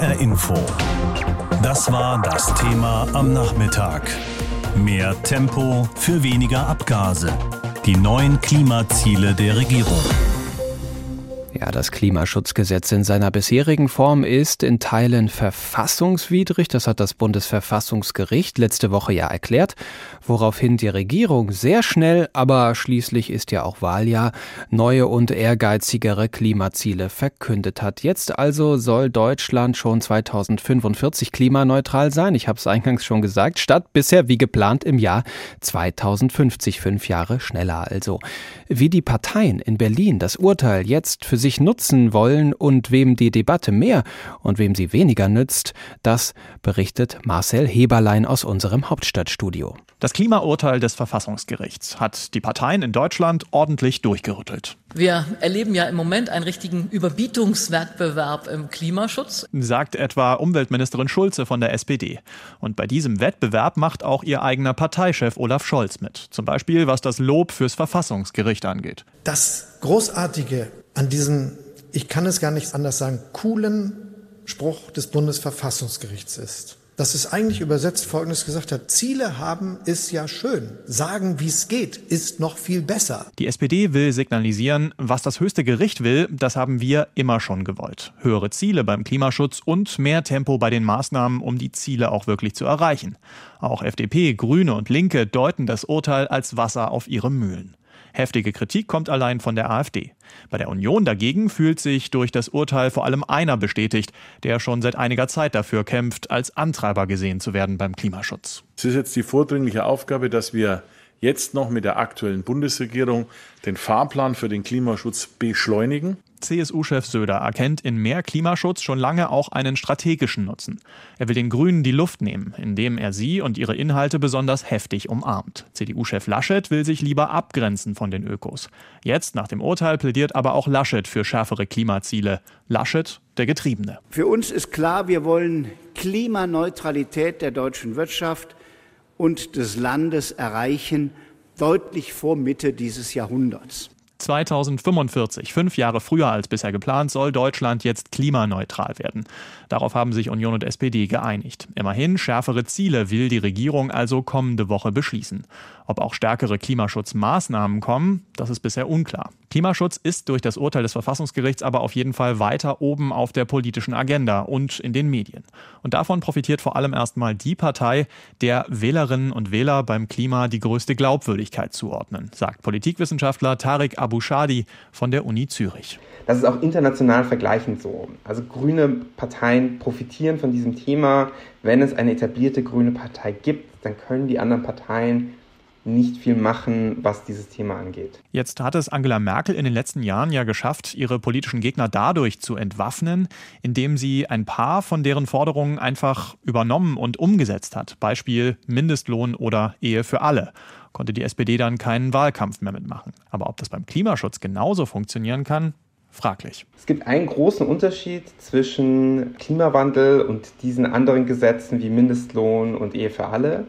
HR Info. Das war das Thema am Nachmittag. Mehr Tempo für weniger Abgase. Die neuen Klimaziele der Regierung. Ja, das Klimaschutzgesetz in seiner bisherigen Form ist in Teilen verfassungswidrig. Das hat das Bundesverfassungsgericht letzte Woche ja erklärt, woraufhin die Regierung sehr schnell, aber schließlich ist ja auch Wahljahr, neue und ehrgeizigere Klimaziele verkündet hat. Jetzt also soll Deutschland schon 2045 klimaneutral sein. Ich habe es eingangs schon gesagt, statt bisher wie geplant im Jahr 2050, fünf Jahre schneller also. Wie die Parteien in Berlin das Urteil jetzt für sich nutzen wollen und wem die Debatte mehr und wem sie weniger nützt, das berichtet Marcel Heberlein aus unserem Hauptstadtstudio. Das Klimaurteil des Verfassungsgerichts hat die Parteien in Deutschland ordentlich durchgerüttelt. Wir erleben ja im Moment einen richtigen Überbietungswettbewerb im Klimaschutz, sagt etwa Umweltministerin Schulze von der SPD. Und bei diesem Wettbewerb macht auch ihr eigener Parteichef Olaf Scholz mit. Zum Beispiel was das Lob fürs Verfassungsgericht angeht. Das Großartige an diesem, ich kann es gar nicht anders sagen, coolen Spruch des Bundesverfassungsgerichts ist, dass es eigentlich übersetzt Folgendes gesagt hat. Ziele haben ist ja schön. Sagen, wie es geht, ist noch viel besser. Die SPD will signalisieren, was das höchste Gericht will, das haben wir immer schon gewollt. Höhere Ziele beim Klimaschutz und mehr Tempo bei den Maßnahmen, um die Ziele auch wirklich zu erreichen. Auch FDP, Grüne und Linke deuten das Urteil als Wasser auf ihre Mühlen. Heftige Kritik kommt allein von der AfD. Bei der Union dagegen fühlt sich durch das Urteil vor allem einer bestätigt, der schon seit einiger Zeit dafür kämpft, als Antreiber gesehen zu werden beim Klimaschutz. Es ist jetzt die vordringliche Aufgabe, dass wir jetzt noch mit der aktuellen Bundesregierung den Fahrplan für den Klimaschutz beschleunigen. CSU-Chef Söder erkennt in mehr Klimaschutz schon lange auch einen strategischen Nutzen. Er will den Grünen die Luft nehmen, indem er sie und ihre Inhalte besonders heftig umarmt. CDU-Chef Laschet will sich lieber abgrenzen von den Ökos. Jetzt, nach dem Urteil, plädiert aber auch Laschet für schärfere Klimaziele. Laschet, der Getriebene. Für uns ist klar, wir wollen Klimaneutralität der deutschen Wirtschaft und des Landes erreichen, deutlich vor Mitte dieses Jahrhunderts. 2045, fünf Jahre früher als bisher geplant, soll Deutschland jetzt klimaneutral werden. Darauf haben sich Union und SPD geeinigt. Immerhin, schärfere Ziele will die Regierung also kommende Woche beschließen. Ob auch stärkere Klimaschutzmaßnahmen kommen, das ist bisher unklar. Klimaschutz ist durch das Urteil des Verfassungsgerichts aber auf jeden Fall weiter oben auf der politischen Agenda und in den Medien. Und davon profitiert vor allem erstmal die Partei, der Wählerinnen und Wähler beim Klima die größte Glaubwürdigkeit zuordnen, sagt Politikwissenschaftler Tarek Abu Shadi von der Uni Zürich. Das ist auch international vergleichend so. Also grüne Parteien profitieren von diesem Thema. Wenn es eine etablierte grüne Partei gibt, dann können die anderen Parteien nicht viel machen, was dieses Thema angeht. Jetzt hat es Angela Merkel in den letzten Jahren ja geschafft, ihre politischen Gegner dadurch zu entwaffnen, indem sie ein paar von deren Forderungen einfach übernommen und umgesetzt hat. Beispiel Mindestlohn oder Ehe für alle. Konnte die SPD dann keinen Wahlkampf mehr mitmachen. Aber ob das beim Klimaschutz genauso funktionieren kann, fraglich. Es gibt einen großen Unterschied zwischen Klimawandel und diesen anderen Gesetzen wie Mindestlohn und Ehe für alle,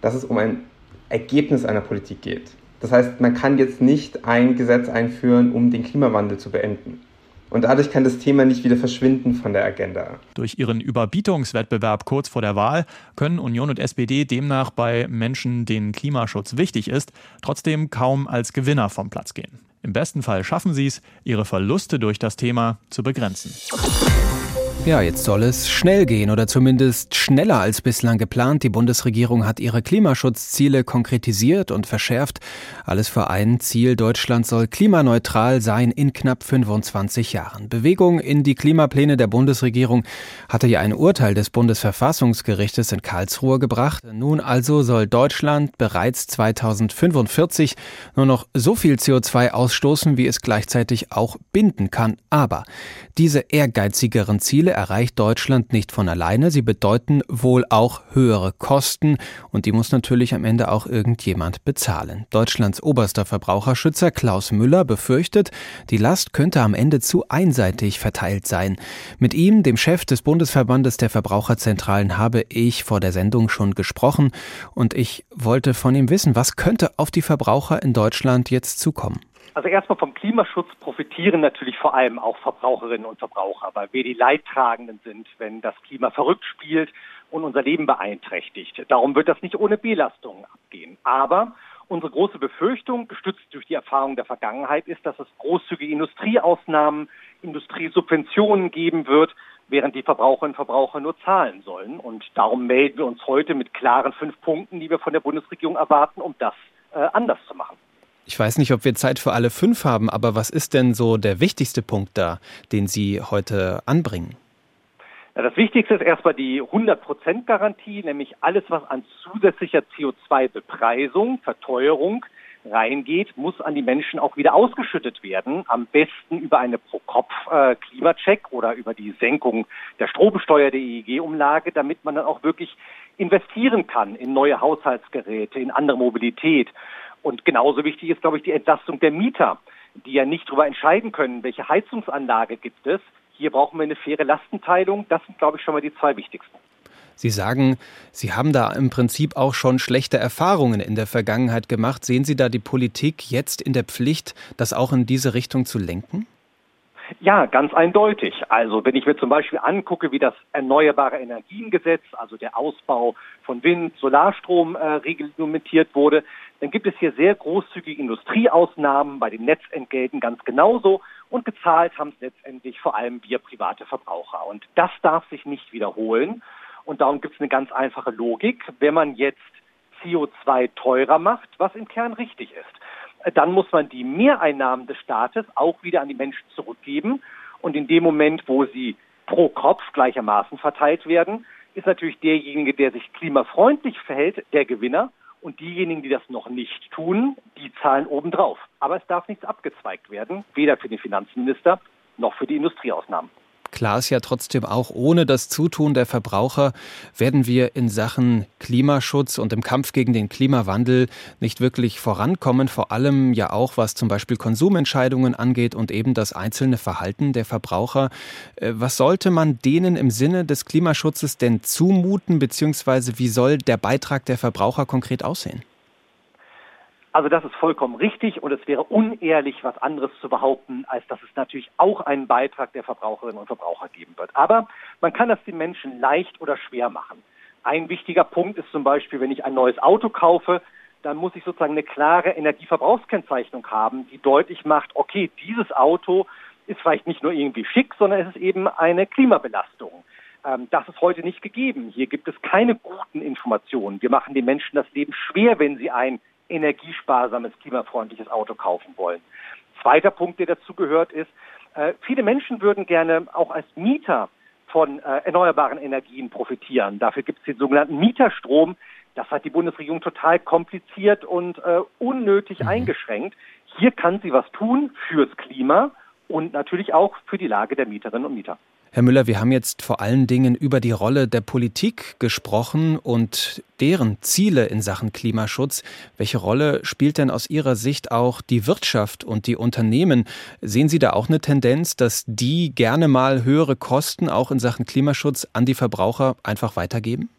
dass es um ein Ergebnis einer Politik geht. Das heißt, man kann jetzt nicht ein Gesetz einführen, um den Klimawandel zu beenden. Und dadurch kann das Thema nicht wieder verschwinden von der Agenda. Durch ihren Überbietungswettbewerb kurz vor der Wahl können Union und SPD demnach bei Menschen, denen Klimaschutz wichtig ist, trotzdem kaum als Gewinner vom Platz gehen. Im besten Fall schaffen sie es, ihre Verluste durch das Thema zu begrenzen. Ja, jetzt soll es schnell gehen oder zumindest schneller als bislang geplant. Die Bundesregierung hat ihre Klimaschutzziele konkretisiert und verschärft. Alles für ein Ziel. Deutschland soll klimaneutral sein in knapp 25 Jahren. Bewegung in die Klimapläne der Bundesregierung hatte ja ein Urteil des Bundesverfassungsgerichtes in Karlsruhe gebracht. Nun also soll Deutschland bereits 2045 nur noch so viel CO2 ausstoßen, wie es gleichzeitig auch binden kann. Aber diese ehrgeizigeren Ziele erreicht Deutschland nicht von alleine. Sie bedeuten wohl auch höhere Kosten und die muss natürlich am Ende auch irgendjemand bezahlen. Deutschlands oberster Verbraucherschützer Klaus Müller befürchtet, die Last könnte am Ende zu einseitig verteilt sein. Mit ihm, dem Chef des Bundesverbandes der Verbraucherzentralen, habe ich vor der Sendung schon gesprochen und ich wollte von ihm wissen, was könnte auf die Verbraucher in Deutschland jetzt zukommen. Also erstmal vom Klimaschutz profitieren natürlich vor allem auch Verbraucherinnen und Verbraucher, weil wir die Leidtragenden sind, wenn das Klima verrückt spielt und unser Leben beeinträchtigt. Darum wird das nicht ohne Belastungen abgehen. Aber unsere große Befürchtung, gestützt durch die Erfahrung der Vergangenheit, ist, dass es großzügige Industrieausnahmen, Industriesubventionen geben wird, während die Verbraucherinnen und Verbraucher nur zahlen sollen. Und darum melden wir uns heute mit klaren fünf Punkten, die wir von der Bundesregierung erwarten, um das äh, anders zu machen. Ich weiß nicht, ob wir Zeit für alle fünf haben, aber was ist denn so der wichtigste Punkt da, den Sie heute anbringen? Ja, das Wichtigste ist erstmal die 100%-Garantie, nämlich alles, was an zusätzlicher CO2-Bepreisung, Verteuerung reingeht, muss an die Menschen auch wieder ausgeschüttet werden. Am besten über eine Pro-Kopf-Klimacheck oder über die Senkung der Stromsteuer der EEG-Umlage, damit man dann auch wirklich investieren kann in neue Haushaltsgeräte, in andere Mobilität. Und genauso wichtig ist, glaube ich, die Entlastung der Mieter, die ja nicht darüber entscheiden können, welche Heizungsanlage gibt es. Hier brauchen wir eine faire Lastenteilung. Das sind, glaube ich, schon mal die zwei wichtigsten. Sie sagen, Sie haben da im Prinzip auch schon schlechte Erfahrungen in der Vergangenheit gemacht. Sehen Sie da die Politik jetzt in der Pflicht, das auch in diese Richtung zu lenken? Ja, ganz eindeutig. Also wenn ich mir zum Beispiel angucke, wie das Erneuerbare Energiengesetz, also der Ausbau von Wind, Solarstrom äh, reglementiert wurde, dann gibt es hier sehr großzügige Industrieausnahmen bei den Netzentgelten ganz genauso und gezahlt haben es letztendlich vor allem wir private Verbraucher. Und das darf sich nicht wiederholen. Und darum gibt es eine ganz einfache Logik. Wenn man jetzt CO2 teurer macht, was im Kern richtig ist, dann muss man die Mehreinnahmen des Staates auch wieder an die Menschen zurückgeben. Und in dem Moment, wo sie pro Kopf gleichermaßen verteilt werden, ist natürlich derjenige, der sich klimafreundlich verhält, der Gewinner. Und diejenigen, die das noch nicht tun, die zahlen obendrauf. Aber es darf nichts abgezweigt werden, weder für den Finanzminister noch für die Industrieausnahmen. Klar ist ja trotzdem auch, ohne das Zutun der Verbraucher werden wir in Sachen Klimaschutz und im Kampf gegen den Klimawandel nicht wirklich vorankommen, vor allem ja auch was zum Beispiel Konsumentscheidungen angeht und eben das einzelne Verhalten der Verbraucher. Äh, was sollte man denen im Sinne des Klimaschutzes denn zumuten, beziehungsweise wie soll der Beitrag der Verbraucher konkret aussehen? Also das ist vollkommen richtig und es wäre unehrlich, was anderes zu behaupten, als dass es natürlich auch einen Beitrag der Verbraucherinnen und Verbraucher geben wird. Aber man kann das den Menschen leicht oder schwer machen. Ein wichtiger Punkt ist zum Beispiel, wenn ich ein neues Auto kaufe, dann muss ich sozusagen eine klare Energieverbrauchskennzeichnung haben, die deutlich macht, okay, dieses Auto ist vielleicht nicht nur irgendwie schick, sondern es ist eben eine Klimabelastung. Ähm, das ist heute nicht gegeben. Hier gibt es keine guten Informationen. Wir machen den Menschen das Leben schwer, wenn sie ein energiesparsames, klimafreundliches Auto kaufen wollen. Zweiter Punkt, der dazu gehört, ist, äh, viele Menschen würden gerne auch als Mieter von äh, erneuerbaren Energien profitieren. Dafür gibt es den sogenannten Mieterstrom. Das hat die Bundesregierung total kompliziert und äh, unnötig mhm. eingeschränkt. Hier kann sie was tun fürs Klima und natürlich auch für die Lage der Mieterinnen und Mieter. Herr Müller, wir haben jetzt vor allen Dingen über die Rolle der Politik gesprochen und deren Ziele in Sachen Klimaschutz. Welche Rolle spielt denn aus Ihrer Sicht auch die Wirtschaft und die Unternehmen? Sehen Sie da auch eine Tendenz, dass die gerne mal höhere Kosten auch in Sachen Klimaschutz an die Verbraucher einfach weitergeben?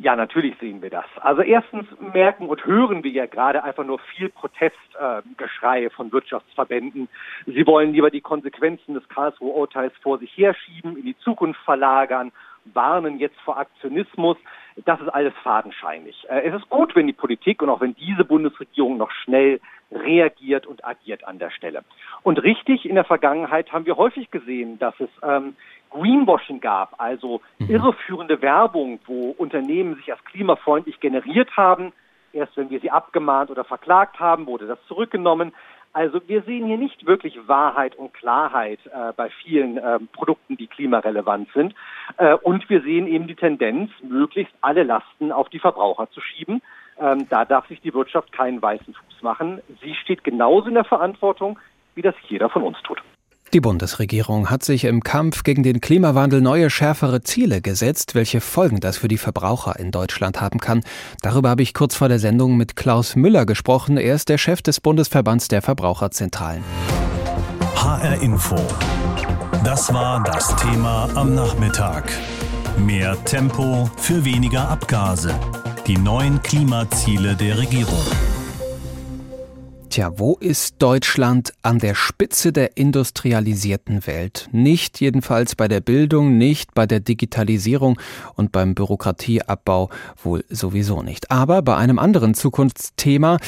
Ja, natürlich sehen wir das. Also erstens merken und hören wir ja gerade einfach nur viel Protestgeschrei äh, von Wirtschaftsverbänden. Sie wollen lieber die Konsequenzen des Karlsruher Urteils vor sich herschieben, in die Zukunft verlagern, warnen jetzt vor Aktionismus. Das ist alles fadenscheinig. Äh, es ist gut, wenn die Politik und auch wenn diese Bundesregierung noch schnell reagiert und agiert an der Stelle. Und richtig, in der Vergangenheit haben wir häufig gesehen, dass es ähm, Greenwashing gab, also mhm. irreführende Werbung, wo Unternehmen sich als klimafreundlich generiert haben. Erst wenn wir sie abgemahnt oder verklagt haben, wurde das zurückgenommen. Also wir sehen hier nicht wirklich Wahrheit und Klarheit äh, bei vielen äh, Produkten, die klimarelevant sind. Äh, und wir sehen eben die Tendenz, möglichst alle Lasten auf die Verbraucher zu schieben. Ähm, da darf sich die Wirtschaft keinen weißen Fuß machen. Sie steht genauso in der Verantwortung, wie das jeder von uns tut. Die Bundesregierung hat sich im Kampf gegen den Klimawandel neue, schärfere Ziele gesetzt. Welche Folgen das für die Verbraucher in Deutschland haben kann, darüber habe ich kurz vor der Sendung mit Klaus Müller gesprochen. Er ist der Chef des Bundesverbands der Verbraucherzentralen. HR Info. Das war das Thema am Nachmittag. Mehr Tempo für weniger Abgase. Die neuen Klimaziele der Regierung. Tja, wo ist Deutschland an der Spitze der industrialisierten Welt? Nicht jedenfalls bei der Bildung, nicht bei der Digitalisierung und beim Bürokratieabbau wohl sowieso nicht. Aber bei einem anderen Zukunftsthema,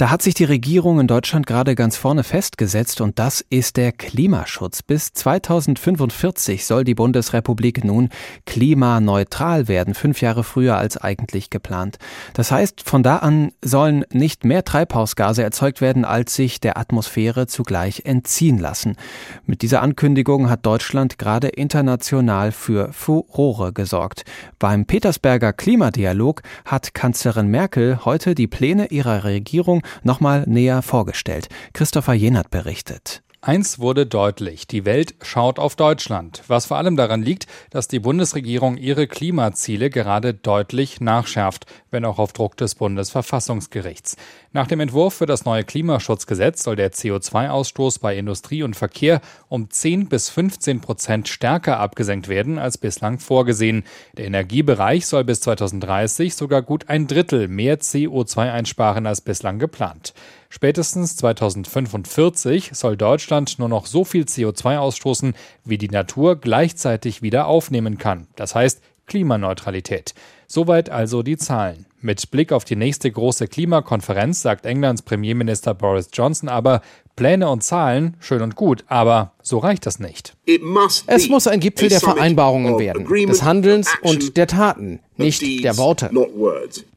da hat sich die Regierung in Deutschland gerade ganz vorne festgesetzt und das ist der Klimaschutz. Bis 2045 soll die Bundesrepublik nun klimaneutral werden, fünf Jahre früher als eigentlich geplant. Das heißt, von da an sollen nicht mehr Treibhausgase erzeugt werden, als sich der Atmosphäre zugleich entziehen lassen. Mit dieser Ankündigung hat Deutschland gerade international für Furore gesorgt. Beim Petersberger Klimadialog hat Kanzlerin Merkel heute die Pläne ihrer Regierung nochmal näher vorgestellt. Christopher Jenert berichtet. Eins wurde deutlich, die Welt schaut auf Deutschland, was vor allem daran liegt, dass die Bundesregierung ihre Klimaziele gerade deutlich nachschärft, wenn auch auf Druck des Bundesverfassungsgerichts. Nach dem Entwurf für das neue Klimaschutzgesetz soll der CO2-Ausstoß bei Industrie und Verkehr um 10 bis 15 Prozent stärker abgesenkt werden als bislang vorgesehen. Der Energiebereich soll bis 2030 sogar gut ein Drittel mehr CO2 einsparen als bislang geplant. Spätestens 2045 soll Deutschland nur noch so viel CO2 ausstoßen, wie die Natur gleichzeitig wieder aufnehmen kann. Das heißt Klimaneutralität. Soweit also die Zahlen. Mit Blick auf die nächste große Klimakonferenz sagt Englands Premierminister Boris Johnson aber, Pläne und Zahlen, schön und gut, aber so reicht das nicht. Es muss ein Gipfel der Vereinbarungen werden, des Handelns und der Taten, nicht der Worte.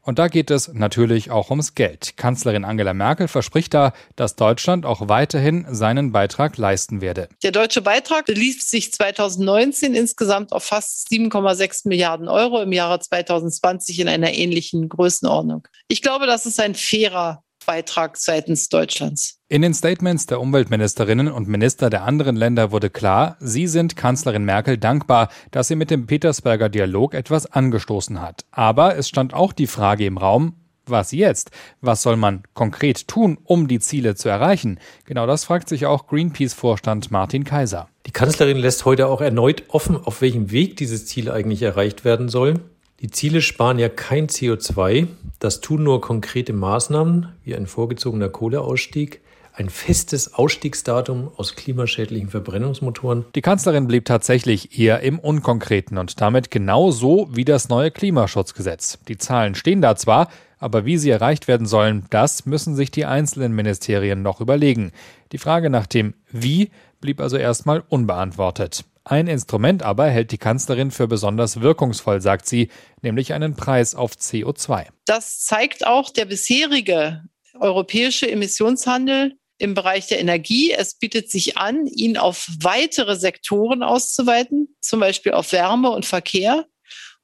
Und da geht es natürlich auch ums Geld. Kanzlerin Angela Merkel verspricht da, dass Deutschland auch weiterhin seinen Beitrag leisten werde. Der deutsche Beitrag belief sich 2019 insgesamt auf fast 7,6 Milliarden Euro, im Jahre 2020 in einer ähnlichen Größenordnung. Ich glaube, das ist ein fairer Beitrag seitens Deutschlands. In den Statements der Umweltministerinnen und Minister der anderen Länder wurde klar, sie sind Kanzlerin Merkel dankbar, dass sie mit dem Petersberger Dialog etwas angestoßen hat. Aber es stand auch die Frage im Raum, was jetzt? Was soll man konkret tun, um die Ziele zu erreichen? Genau das fragt sich auch Greenpeace-Vorstand Martin Kaiser. Die Kanzlerin lässt heute auch erneut offen, auf welchem Weg dieses Ziel eigentlich erreicht werden soll. Die Ziele sparen ja kein CO2, das tun nur konkrete Maßnahmen wie ein vorgezogener Kohleausstieg, ein festes Ausstiegsdatum aus klimaschädlichen Verbrennungsmotoren. Die Kanzlerin blieb tatsächlich eher im Unkonkreten und damit genauso wie das neue Klimaschutzgesetz. Die Zahlen stehen da zwar, aber wie sie erreicht werden sollen, das müssen sich die einzelnen Ministerien noch überlegen. Die Frage nach dem Wie blieb also erstmal unbeantwortet. Ein Instrument aber hält die Kanzlerin für besonders wirkungsvoll, sagt sie, nämlich einen Preis auf CO2. Das zeigt auch der bisherige europäische Emissionshandel im Bereich der Energie. Es bietet sich an, ihn auf weitere Sektoren auszuweiten, zum Beispiel auf Wärme und Verkehr.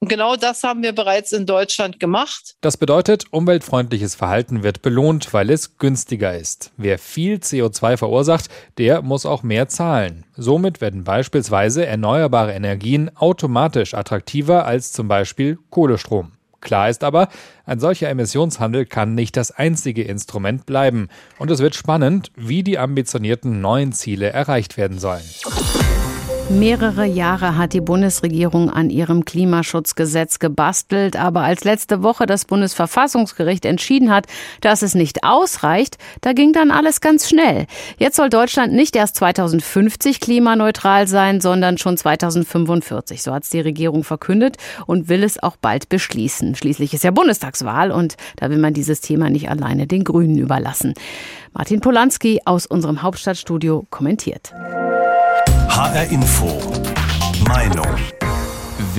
Und genau das haben wir bereits in Deutschland gemacht. Das bedeutet, umweltfreundliches Verhalten wird belohnt, weil es günstiger ist. Wer viel CO2 verursacht, der muss auch mehr zahlen. Somit werden beispielsweise erneuerbare Energien automatisch attraktiver als zum Beispiel Kohlestrom. Klar ist aber, ein solcher Emissionshandel kann nicht das einzige Instrument bleiben. Und es wird spannend, wie die ambitionierten neuen Ziele erreicht werden sollen. Mehrere Jahre hat die Bundesregierung an ihrem Klimaschutzgesetz gebastelt, aber als letzte Woche das Bundesverfassungsgericht entschieden hat, dass es nicht ausreicht, da ging dann alles ganz schnell. Jetzt soll Deutschland nicht erst 2050 klimaneutral sein, sondern schon 2045. So hat es die Regierung verkündet und will es auch bald beschließen. Schließlich ist ja Bundestagswahl und da will man dieses Thema nicht alleine den Grünen überlassen. Martin Polanski aus unserem Hauptstadtstudio kommentiert. HR Info. Meinung.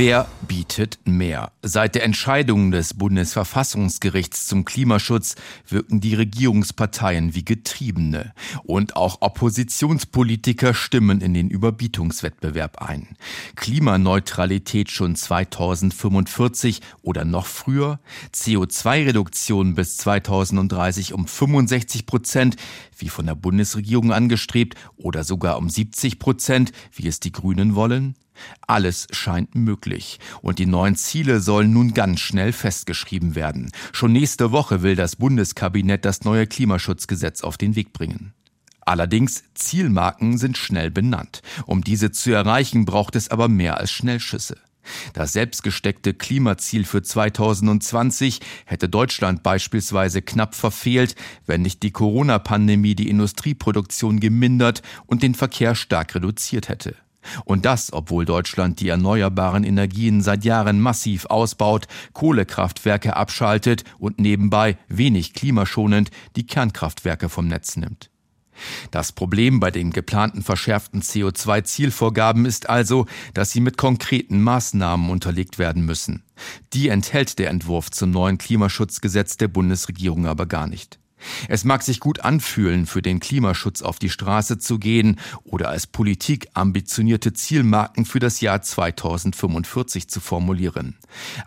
Wer bietet mehr? Seit der Entscheidung des Bundesverfassungsgerichts zum Klimaschutz wirken die Regierungsparteien wie Getriebene. Und auch Oppositionspolitiker stimmen in den Überbietungswettbewerb ein. Klimaneutralität schon 2045 oder noch früher? CO2-Reduktion bis 2030 um 65 Prozent, wie von der Bundesregierung angestrebt, oder sogar um 70 Prozent, wie es die Grünen wollen? Alles scheint möglich. Und die neuen Ziele sollen nun ganz schnell festgeschrieben werden. Schon nächste Woche will das Bundeskabinett das neue Klimaschutzgesetz auf den Weg bringen. Allerdings, Zielmarken sind schnell benannt. Um diese zu erreichen, braucht es aber mehr als Schnellschüsse. Das selbstgesteckte Klimaziel für 2020 hätte Deutschland beispielsweise knapp verfehlt, wenn nicht die Corona-Pandemie die Industrieproduktion gemindert und den Verkehr stark reduziert hätte. Und das, obwohl Deutschland die erneuerbaren Energien seit Jahren massiv ausbaut, Kohlekraftwerke abschaltet und nebenbei wenig klimaschonend die Kernkraftwerke vom Netz nimmt. Das Problem bei den geplanten verschärften CO2-Zielvorgaben ist also, dass sie mit konkreten Maßnahmen unterlegt werden müssen. Die enthält der Entwurf zum neuen Klimaschutzgesetz der Bundesregierung aber gar nicht. Es mag sich gut anfühlen, für den Klimaschutz auf die Straße zu gehen oder als Politik ambitionierte Zielmarken für das Jahr 2045 zu formulieren.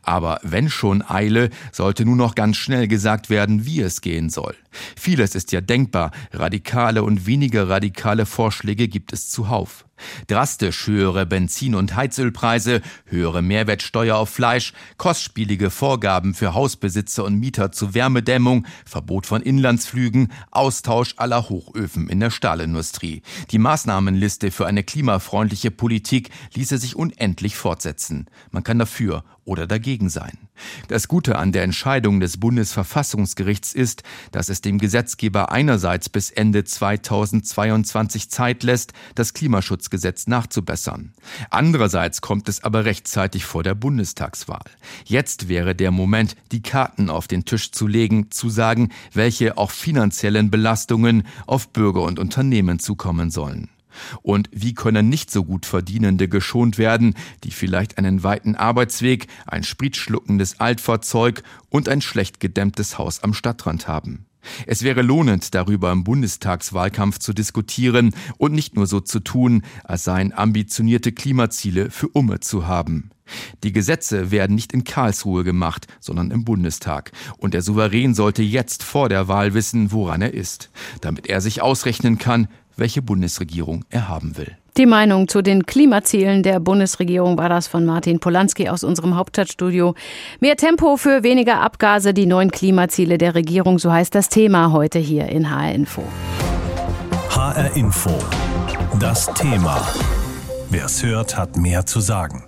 Aber wenn schon Eile, sollte nun noch ganz schnell gesagt werden, wie es gehen soll. Vieles ist ja denkbar, radikale und weniger radikale Vorschläge gibt es zuhauf. Drastisch höhere Benzin- und Heizölpreise, höhere Mehrwertsteuer auf Fleisch, kostspielige Vorgaben für Hausbesitzer und Mieter zur Wärmedämmung, Verbot von Inlandsflügen, Austausch aller Hochöfen in der Stahlindustrie. Die Maßnahmenliste für eine klimafreundliche Politik ließe sich unendlich fortsetzen. Man kann dafür oder dagegen sein. Das Gute an der Entscheidung des Bundesverfassungsgerichts ist, dass es dem Gesetzgeber einerseits bis Ende 2022 Zeit lässt, das Klimaschutzgesetz nachzubessern. Andererseits kommt es aber rechtzeitig vor der Bundestagswahl. Jetzt wäre der Moment, die Karten auf den Tisch zu legen, zu sagen, welche auch finanziellen Belastungen auf Bürger und Unternehmen zukommen sollen. Und wie können nicht so gut Verdienende geschont werden, die vielleicht einen weiten Arbeitsweg, ein spritschluckendes Altfahrzeug und ein schlecht gedämmtes Haus am Stadtrand haben? Es wäre lohnend, darüber im Bundestagswahlkampf zu diskutieren und nicht nur so zu tun, als seien ambitionierte Klimaziele für Umme zu haben. Die Gesetze werden nicht in Karlsruhe gemacht, sondern im Bundestag. Und der Souverän sollte jetzt vor der Wahl wissen, woran er ist, damit er sich ausrechnen kann, welche Bundesregierung er haben will. Die Meinung zu den Klimazielen der Bundesregierung war das von Martin Polanski aus unserem Hauptstadtstudio. Mehr Tempo für weniger Abgase, die neuen Klimaziele der Regierung, so heißt das Thema heute hier in HR Info. HR Info. Das Thema. Wer es hört, hat mehr zu sagen.